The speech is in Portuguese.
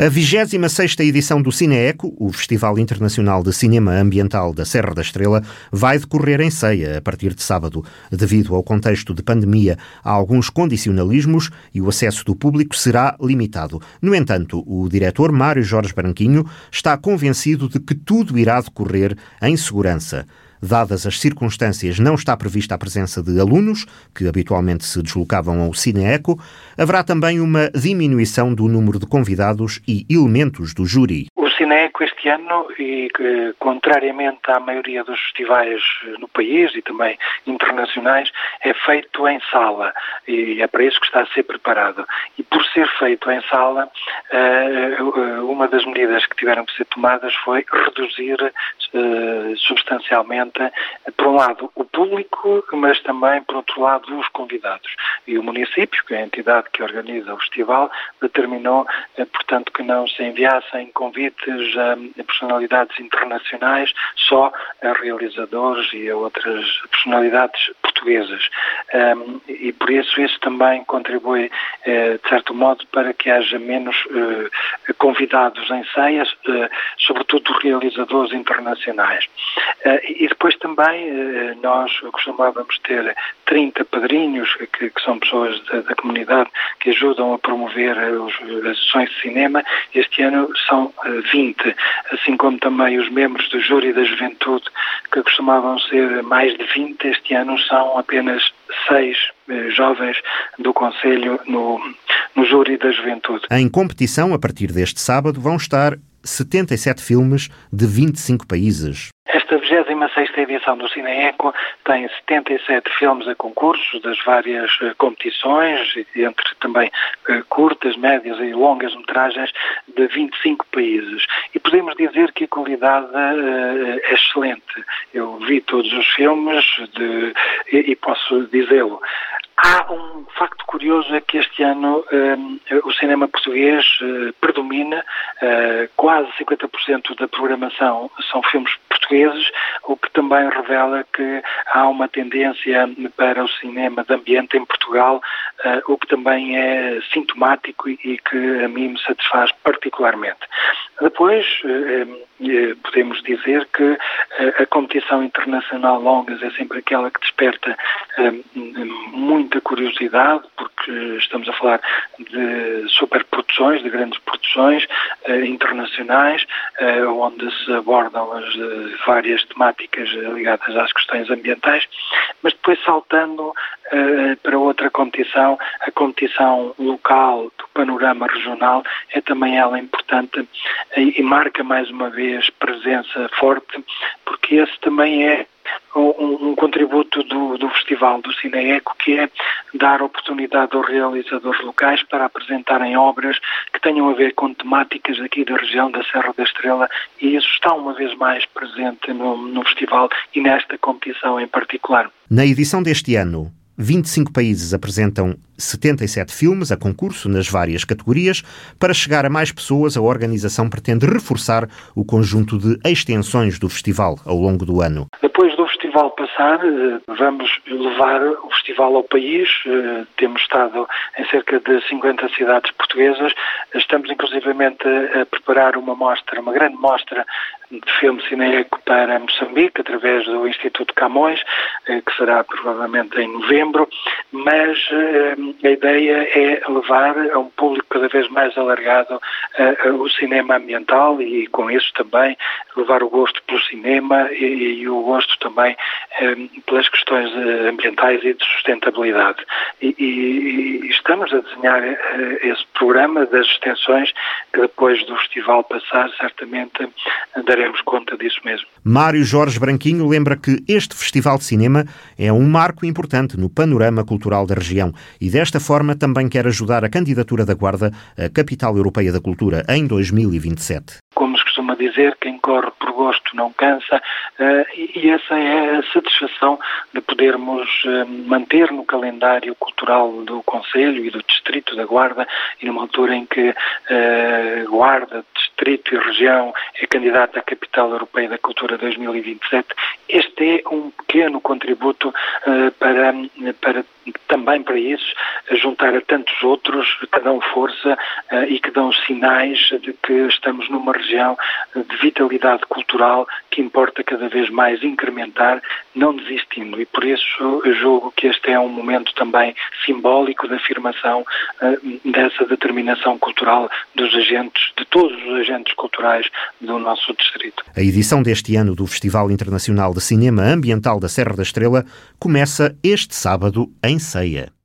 A 26ª edição do Cineeco, o Festival Internacional de Cinema Ambiental da Serra da Estrela, vai decorrer em ceia a partir de sábado. Devido ao contexto de pandemia, há alguns condicionalismos e o acesso do público será limitado. No entanto, o diretor Mário Jorge Branquinho está convencido de que tudo irá decorrer em segurança. Dadas as circunstâncias, não está prevista a presença de alunos, que habitualmente se deslocavam ao Cineeco. Haverá também uma diminuição do número de convidados e elementos do júri. O Cineeco este ano, e contrariamente à maioria dos festivais no país e também internacionais, é feito em sala e é para isso que está a ser preparado. E por ser feito em sala, eh, uma das medidas que tiveram que ser tomadas foi reduzir eh, substancialmente por um lado, o público, mas também, por outro lado, os convidados. E o município, que é a entidade que organiza o festival, determinou, eh, portanto, que não se enviassem convites a personalidades internacionais, só a realizadores e a outras personalidades portuguesas. E por isso isso também contribui, eh, de certo modo, para que haja menos eh, convidados em ceias, sobretudo realizadores internacionais. E depois também eh, nós costumávamos ter 30 padrinhos, que, que são pessoas da, da, comunidade que ajudam a promover eh, os, as sessões de cinema. Este ano são 20, eh, assim como também os membros do júri da juventude, que costumavam ser mais de 20, este ano são apenas seis jovens do Conselho no, no júri da juventude. Em competição, a partir deste sábado, vão estar 77 filmes de 25 países. Esta 26 edição do Cineeco tem 77 filmes a concursos das várias uh, competições, entre também uh, curtas, médias e longas metragens de 25 países. E podemos qualidade uh, excelente. Eu vi todos os filmes de, e, e posso dizê-lo. Há um facto curioso é que este ano um, o cinema português uh, predomina, uh, quase 50% da programação são filmes portugueses, o que também revela que há uma tendência para o cinema de ambiente em Portugal, uh, o que também é sintomático e, e que a mim me satisfaz particularmente. Depois, podemos dizer que a competição internacional Longas é sempre aquela que desperta muita curiosidade, porque estamos a falar de superproduções, de grandes produções eh, internacionais, eh, onde se abordam as eh, várias temáticas ligadas às questões ambientais, mas depois saltando para outra competição, a competição local do panorama regional é também ela importante e marca mais uma vez presença forte, porque esse também é um, um contributo do, do Festival do Cineeco, que é dar oportunidade aos realizadores locais para apresentarem obras que tenham a ver com temáticas aqui da região da Serra da Estrela e isso está uma vez mais presente no, no festival e nesta competição em particular. Na edição deste ano, 25 países apresentam 77 filmes a concurso nas várias categorias. Para chegar a mais pessoas, a organização pretende reforçar o conjunto de extensões do festival ao longo do ano. Depois festival passar, eh, vamos levar o festival ao país. Eh, temos estado em cerca de 50 cidades portuguesas. Estamos inclusivamente a preparar uma mostra, uma grande mostra de filme cineeco para Moçambique, através do Instituto Camões, eh, que será provavelmente em novembro, mas a ideia é levar a um público cada vez mais alargado o cinema ambiental e com isso também levar o gosto pelo cinema e, o gosto também pelas questões eh, ambientais e de sustentabilidade. E, estamos a desenhar eh, esse programa das extensões que depois do festival passar, certamente daremos conta disso mesmo. Mário Jorge Branquinho lembra que este Festival de Cinema é um marco importante no panorama cultural da região e desta forma também quer ajudar a candidatura da Guarda à Capital Europeia da Cultura em 2027 como costuma dizer, quem corre por gosto não cansa, uh, e essa é a satisfação de podermos uh, manter no calendário cultural do Conselho e do Distrito da Guarda, e numa altura em que uh, Guarda, Distrito e Região é candidata à Capital Europeia da Cultura 2027, este é um pequeno contributo para, para também para isso, juntar a tantos outros que dão força uh, e que dão sinais de que estamos numa região de vitalidade cultural que importa cada vez mais incrementar, não desistindo. E por isso julgo que este é um momento também simbólico de afirmação uh, dessa determinação cultural dos agentes, de todos os agentes culturais do nosso distrito. A edição deste ano do Festival Internacional de Cinema Ambiental da Serra da Estrela começa este sábado em Ceia.